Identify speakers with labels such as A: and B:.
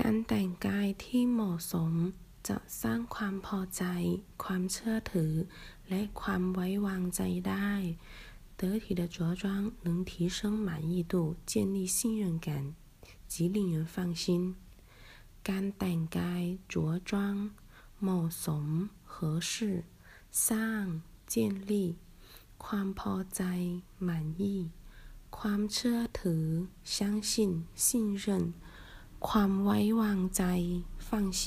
A: การแต่งกายที่เหมาะสมจะสร้างความพอใจ ความเชื่อถือ และความไว้วางใจได้得体的着装能提升满意度，建立信任感及令人放心。การแต่งกาย着装เหมาะสม合适สร้าง建立ความพอใจ满意ความเชื่อถือ相信信任 ความไว้วางใจ放心